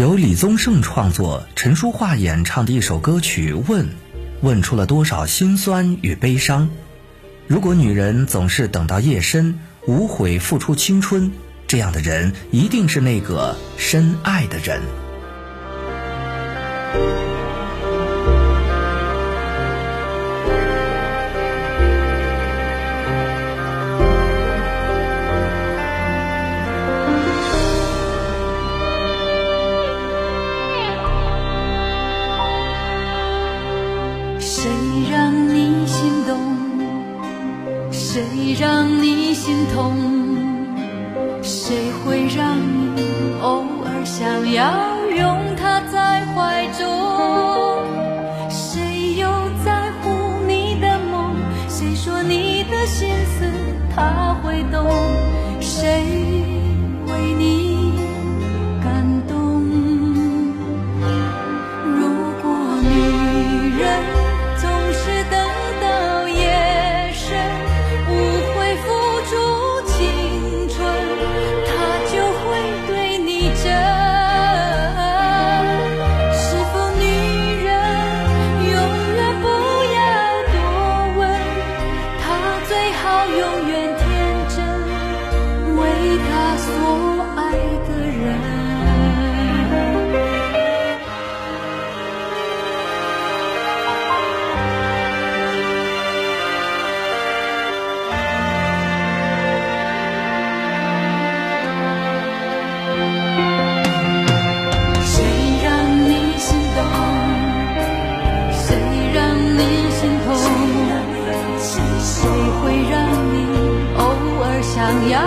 由李宗盛创作、陈淑桦演唱的一首歌曲《问》，问出了多少心酸与悲伤。如果女人总是等到夜深，无悔付出青春，这样的人一定是那个深爱的人。谁让你心痛？谁会让你偶尔想要拥他在怀中？谁又在乎你的梦？谁说你的心思他会懂？谁？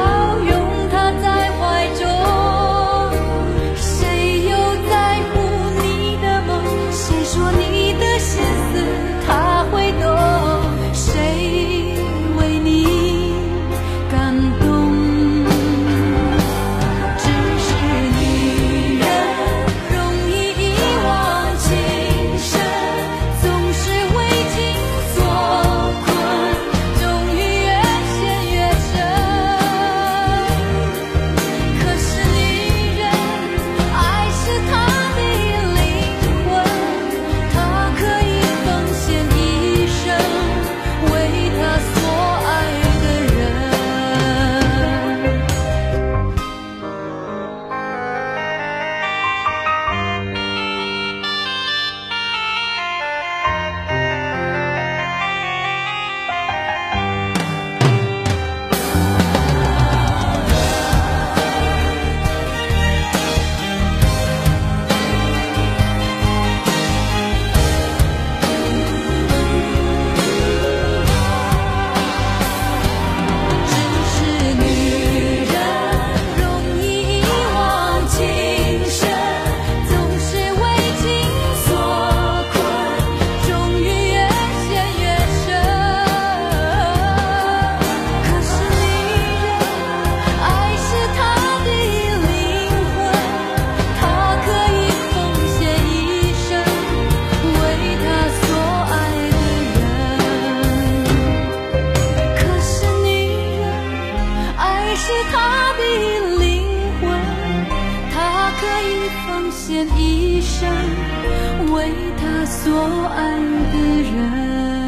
好拥献一生，为他所爱的人。